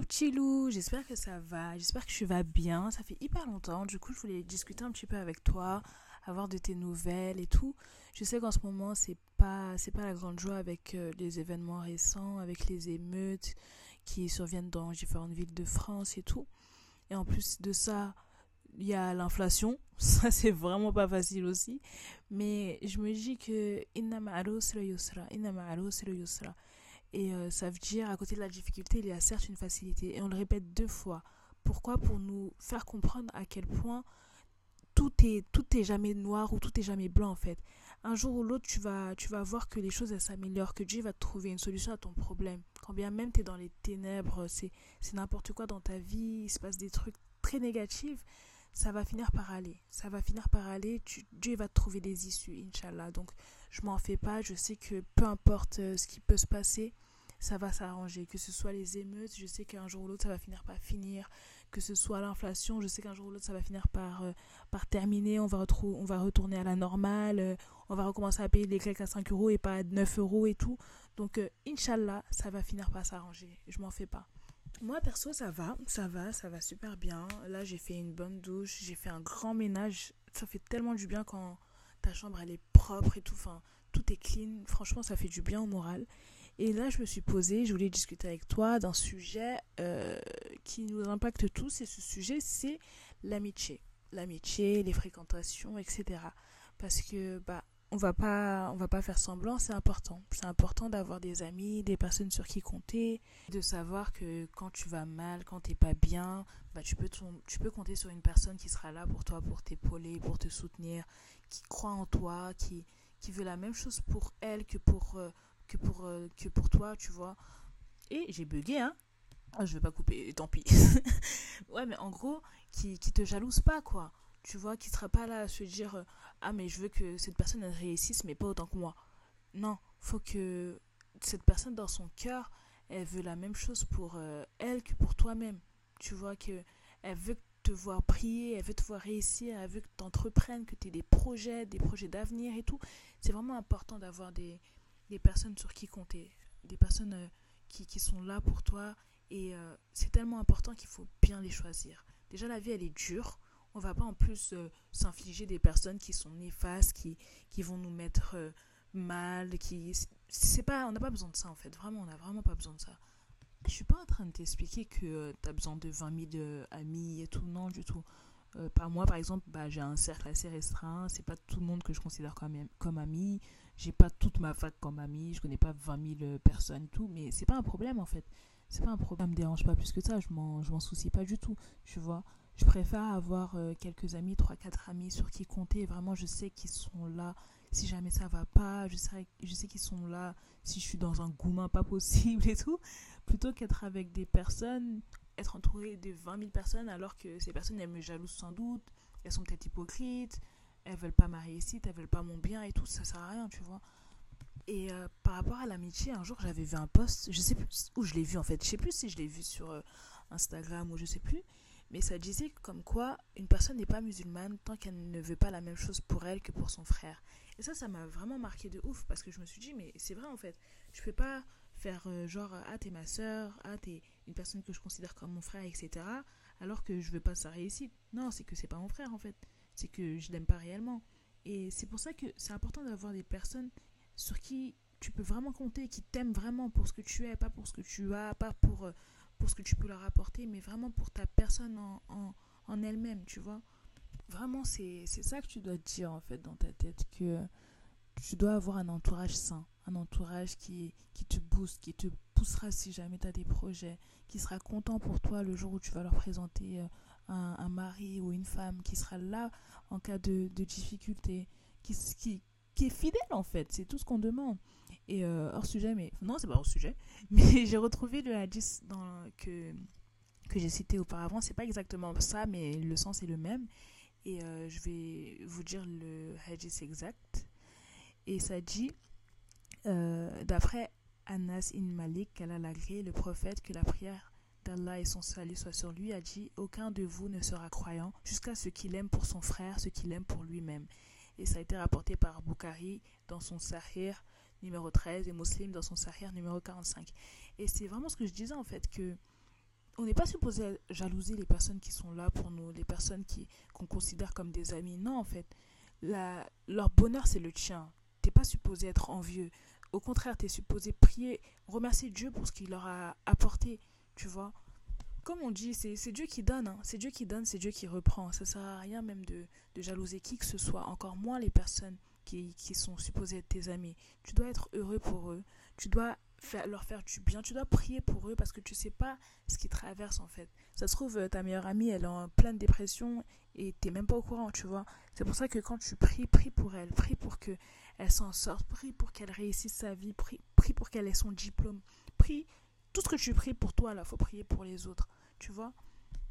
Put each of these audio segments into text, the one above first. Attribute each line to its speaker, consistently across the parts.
Speaker 1: petit loup, j'espère que ça va, j'espère que tu vas bien. Ça fait hyper longtemps, du coup je voulais discuter un petit peu avec toi, avoir de tes nouvelles et tout. Je sais qu'en ce moment c'est pas c'est pas la grande joie avec euh, les événements récents, avec les émeutes qui surviennent dans différentes villes de France et tout. Et en plus de ça, il y a l'inflation, ça c'est vraiment pas facile aussi. Mais je me dis que inna ma'alo yusra, inna ma'alo yusra. Et euh, ça veut dire, à côté de la difficulté, il y a certes une facilité. Et on le répète deux fois. Pourquoi? Pour nous faire comprendre à quel point tout est, tout est jamais noir ou tout est jamais blanc en fait. Un jour ou l'autre, tu vas, tu vas voir que les choses s'améliorent, que Dieu va trouver une solution à ton problème. Quand bien même tu es dans les ténèbres, c'est n'importe quoi dans ta vie, il se passe des trucs très négatifs, ça va finir par aller. Ça va finir par aller, Dieu va te trouver des issues, Inch'Allah. Donc je m'en fais pas, je sais que peu importe euh, ce qui peut se passer, ça va s'arranger. Que ce soit les émeutes, je sais qu'un jour ou l'autre ça va finir par finir. Que ce soit l'inflation, je sais qu'un jour ou l'autre ça va finir par, euh, par terminer. On va, on va retourner à la normale. Euh, on va recommencer à payer les clés à 5 euros et pas à 9 euros et tout. Donc, Inch'Allah, ça va finir par s'arranger. Je m'en fais pas. Moi, perso, ça va, ça va, ça va super bien. Là, j'ai fait une bonne douche, j'ai fait un grand ménage. Ça fait tellement du bien quand ta chambre elle est propre et tout, enfin tout est clean. Franchement, ça fait du bien au moral. Et là, je me suis posée, je voulais discuter avec toi d'un sujet euh, qui nous impacte tous. Et ce sujet, c'est l'amitié. L'amitié, les fréquentations, etc. Parce que, bah, on va pas on va pas faire semblant c'est important c'est important d'avoir des amis des personnes sur qui compter de savoir que quand tu vas mal quand t'es pas bien bah tu peux tu peux compter sur une personne qui sera là pour toi pour t'épauler pour te soutenir qui croit en toi, qui, qui veut la même chose pour elle que pour, euh, que pour, euh, que pour toi, tu vois. Et j'ai bugué, hein. Ah, je vais pas couper, tant pis. ouais, mais en gros, qui, qui te jalouse pas, quoi. Tu vois, qui sera pas là à se dire euh, Ah, mais je veux que cette personne réussisse, mais pas autant que moi. Non, faut que cette personne dans son cœur, elle veut la même chose pour elle que pour toi-même. Tu vois, que elle veut te voir prier, elle veut te voir réussir, elle veut que tu entreprennes, que tu aies des projets, des projets d'avenir et tout. C'est vraiment important d'avoir des, des, personnes sur qui compter, des personnes euh, qui, qui, sont là pour toi. Et euh, c'est tellement important qu'il faut bien les choisir. Déjà, la vie, elle est dure. On va pas en plus euh, s'infliger des personnes qui sont néfastes, qui, qui vont nous mettre mal, qui... C'est pas, on n'a pas besoin de ça en fait. Vraiment, on n'a vraiment pas besoin de ça. Je suis pas en train de t'expliquer que euh, tu as besoin de 20 000 euh, amis et tout, non, du tout. Euh, par moi, par exemple, bah, j'ai un cercle assez restreint. C'est pas tout le monde que je considère comme, comme ami. J'ai pas toute ma fac comme ami. Je connais pas 20 000 personnes tout. Mais c'est pas un problème en fait. C'est pas un problème. Ça me dérange pas plus que ça. Je m'en, m'en soucie pas du tout. Tu vois. Je préfère avoir quelques amis, 3-4 amis sur qui compter. Vraiment, je sais qu'ils sont là si jamais ça va pas. Je sais, je sais qu'ils sont là si je suis dans un goumin pas possible et tout plutôt qu'être avec des personnes, être entouré de 20 000 personnes alors que ces personnes, elles me jalousent sans doute, elles sont peut-être hypocrites, elles veulent pas ma réussite, elles veulent pas mon bien et tout, ça sert à rien, tu vois. Et euh, par rapport à l'amitié, un jour j'avais vu un post, je sais plus où je l'ai vu en fait, je sais plus si je l'ai vu sur euh, Instagram ou je sais plus, mais ça disait comme quoi une personne n'est pas musulmane tant qu'elle ne veut pas la même chose pour elle que pour son frère. Et ça, ça m'a vraiment marqué de ouf parce que je me suis dit, mais c'est vrai en fait, je peux pas faire euh, genre ah t'es ma soeur, ah t'es une personne que je considère comme mon frère, etc. Alors que je veux pas sa réussite. Non, c'est que c'est pas mon frère en fait. C'est que je l'aime pas réellement. Et c'est pour ça que c'est important d'avoir des personnes sur qui tu peux vraiment compter, qui t'aiment vraiment pour ce que tu es, pas pour ce que tu as, pas pour, euh, pour ce que tu peux leur apporter, mais vraiment pour ta personne en, en, elle-même, tu vois. Vraiment, c'est ça que tu dois te dire en fait dans ta tête, que tu dois avoir un entourage sain un entourage qui, qui te booste, qui te poussera si jamais tu as des projets, qui sera content pour toi le jour où tu vas leur présenter euh, un, un mari ou une femme, qui sera là en cas de, de difficulté, qui, qui, qui est fidèle en fait, c'est tout ce qu'on demande. Et euh, hors sujet, mais non, c'est pas hors sujet, mais j'ai retrouvé le hadith que, que j'ai cité auparavant, c'est pas exactement ça, mais le sens est le même. Et euh, je vais vous dire le hadith exact. Et ça dit euh, d'après Anas in Malik, qu'Allah l'agré, le prophète, que la prière d'Allah et son salut soient sur lui, a dit Aucun de vous ne sera croyant jusqu'à ce qu'il aime pour son frère ce qu'il aime pour lui-même. Et ça a été rapporté par Bukhari dans son Sahih numéro 13 et Muslim dans son Sahih numéro 45. Et c'est vraiment ce que je disais en fait, que on n'est pas supposé jalouser les personnes qui sont là pour nous, les personnes qui qu'on considère comme des amis. Non, en fait, la, leur bonheur, c'est le tien. T'es pas supposé être envieux. Au contraire, tu es supposé prier, remercier Dieu pour ce qu'il leur a apporté, tu vois. Comme on dit, c'est Dieu qui donne, hein. c'est Dieu qui donne, c'est Dieu qui reprend. Ça sert à rien même de, de jalouser qui que ce soit, encore moins les personnes qui, sont supposées être tes amis. Tu dois être heureux pour eux, tu dois leur faire du bien, tu dois prier pour eux parce que tu sais pas ce qu'ils traversent en fait. Ça se trouve, euh, ta meilleure amie, elle est en pleine dépression et t'es même pas au courant, tu vois. C'est pour ça que quand tu pries, prie pour elle, prie pour que elle s'en sorte, prie pour qu'elle réussisse sa vie, prie, prie pour qu'elle ait son diplôme, prie tout ce que tu pries pour toi, là, faut prier pour les autres, tu vois.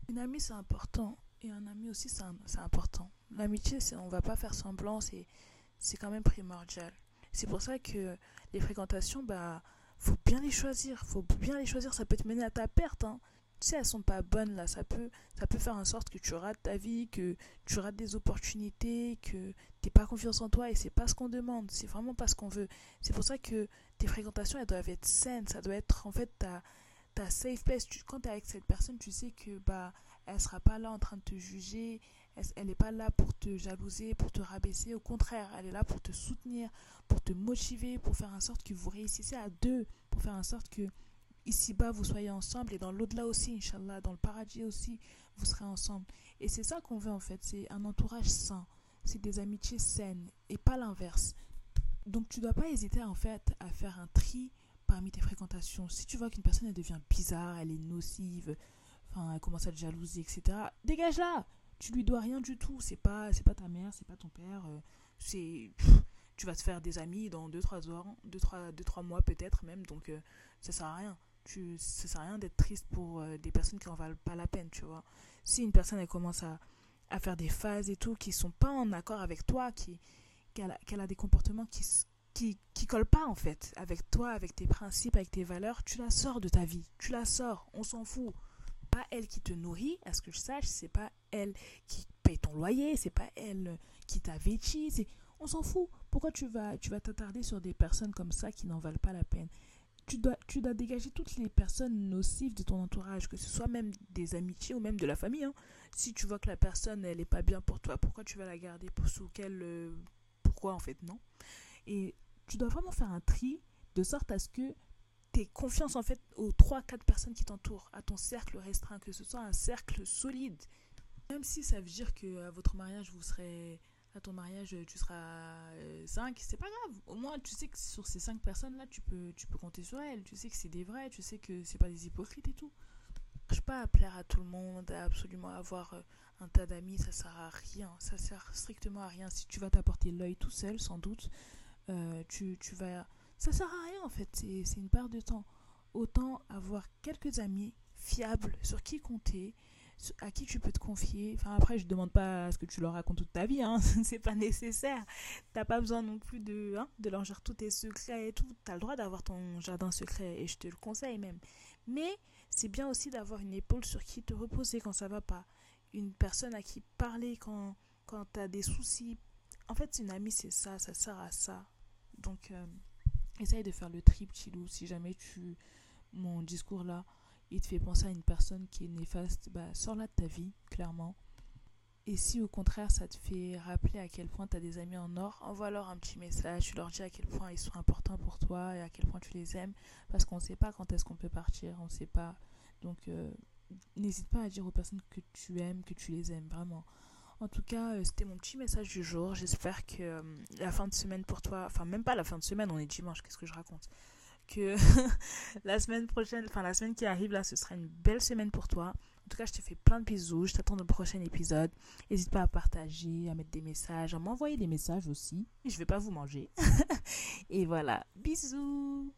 Speaker 1: Une amie, c'est important et un ami aussi, c'est important. L'amitié, c'est on va pas faire semblant, c'est c'est quand même primordial. C'est pour ça que les fréquentations, bah, faut bien les choisir. Faut bien les choisir. Ça peut te mener à ta perte. Hein. Tu sais, elles sont pas bonnes là. Ça peut, ça peut faire en sorte que tu rates ta vie, que tu rates des opportunités, que t'es pas confiance en toi et c'est pas ce qu'on demande. C'est vraiment pas ce qu'on veut. C'est pour ça que tes fréquentations, elles doivent être saines. Ça doit être en fait ta, ta safe place. Tu, quand tu es avec cette personne, tu sais que bah elle sera pas là en train de te juger. Elle n'est pas là pour te jalouser, pour te rabaisser? Au contraire, elle est là pour te soutenir, pour te motiver, pour faire en sorte que vous réussissez à deux, pour faire en sorte que ici-bas vous soyez ensemble et dans l'au-delà aussi, Inch'Allah, dans le paradis aussi, vous serez ensemble. Et c'est ça qu'on veut en fait, c'est un entourage sain, c'est des amitiés saines et pas l'inverse. Donc tu dois pas hésiter en fait à faire un tri parmi tes fréquentations. Si tu vois qu'une personne elle devient bizarre, elle est nocive, enfin elle commence à te jalouser, etc. Dégage-la tu lui dois rien du tout. C'est pas, c'est pas ta mère, c'est pas ton père. Euh, c'est, tu vas te faire des amis dans 2-3 heures, 2-3 deux, trois mois peut-être même. Donc euh, ça sert à rien. Tu, ça sert à rien d'être triste pour euh, des personnes qui en valent pas la peine, tu vois. Si une personne commence à, à faire des phases et tout qui sont pas en accord avec toi, qui qu'elle a, a des comportements qui qui, qui collent pas en fait avec toi, avec tes principes, avec tes valeurs, tu la sors de ta vie. Tu la sors, on s'en fout elle qui te nourrit, à ce que je sache, c'est pas elle qui paye ton loyer, c'est pas elle qui t'a vêti, on s'en fout. Pourquoi tu vas tu vas t'attarder sur des personnes comme ça qui n'en valent pas la peine? Tu dois, tu dois dégager toutes les personnes nocives de ton entourage, que ce soit même des amitiés ou même de la famille. Hein. Si tu vois que la personne, elle n'est pas bien pour toi, pourquoi tu vas la garder pour Sous quel... Euh, pourquoi en fait non? Et tu dois vraiment faire un tri de sorte à ce que confiance en fait aux 3-4 personnes qui t'entourent, à ton cercle restreint, que ce soit un cercle solide. Même si ça veut dire que à votre mariage, vous serez. À ton mariage, tu seras 5, euh, c'est pas grave. Au moins, tu sais que sur ces 5 personnes-là, tu peux, tu peux compter sur elles. Tu sais que c'est des vrais, tu sais que c'est pas des hypocrites et tout. Je suis pas à plaire à tout le monde, à absolument avoir euh, un tas d'amis, ça sert à rien. Ça sert strictement à rien. Si tu vas t'apporter l'œil tout seul, sans doute, euh, tu, tu vas ça sert à rien en fait, c'est une perte de temps. Autant avoir quelques amis fiables sur qui compter, à qui tu peux te confier. Enfin, après, je demande pas à ce que tu leur racontes toute ta vie, hein. c'est pas nécessaire. T'as pas besoin non plus de, hein, de leur dire tous tes secrets et tout. Tu as le droit d'avoir ton jardin secret et je te le conseille même. Mais c'est bien aussi d'avoir une épaule sur qui te reposer quand ça va pas. Une personne à qui parler quand, quand tu as des soucis. En fait, une amie, c'est ça, ça sert à ça. Donc, euh, essaye de faire le trip, Chilou. Si jamais tu. Mon discours là, il te fait penser à une personne qui est néfaste, bah, sors-la de ta vie, clairement. Et si au contraire ça te fait rappeler à quel point tu as des amis en or, envoie-leur un petit message, tu leur dis à quel point ils sont importants pour toi et à quel point tu les aimes, parce qu'on ne sait pas quand est-ce qu'on peut partir, on ne sait pas. Donc euh, n'hésite pas à dire aux personnes que tu aimes, que tu les aimes, vraiment. En tout cas, euh, c'était mon petit message du jour. J'espère que euh, la fin de semaine pour toi, enfin même pas la fin de semaine, on est dimanche, qu'est-ce que je raconte? Que la semaine prochaine, enfin la semaine qui arrive là, ce sera une belle semaine pour toi. En tout cas, je te fais plein de bisous. Je t'attends dans le prochain épisode. N'hésite pas à partager, à mettre des messages, à m'envoyer des messages aussi. Je vais pas vous manger. Et voilà. Bisous